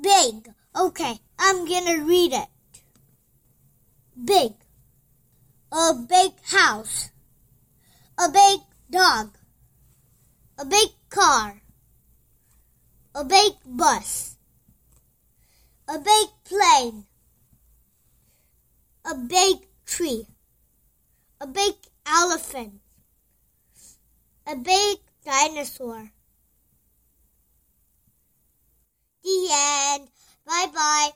Big. Okay, I'm gonna read it. Big. A big house. A big dog. A big car. A big bus. A big plane. A big tree. A big elephant. A big dinosaur. Bye bye.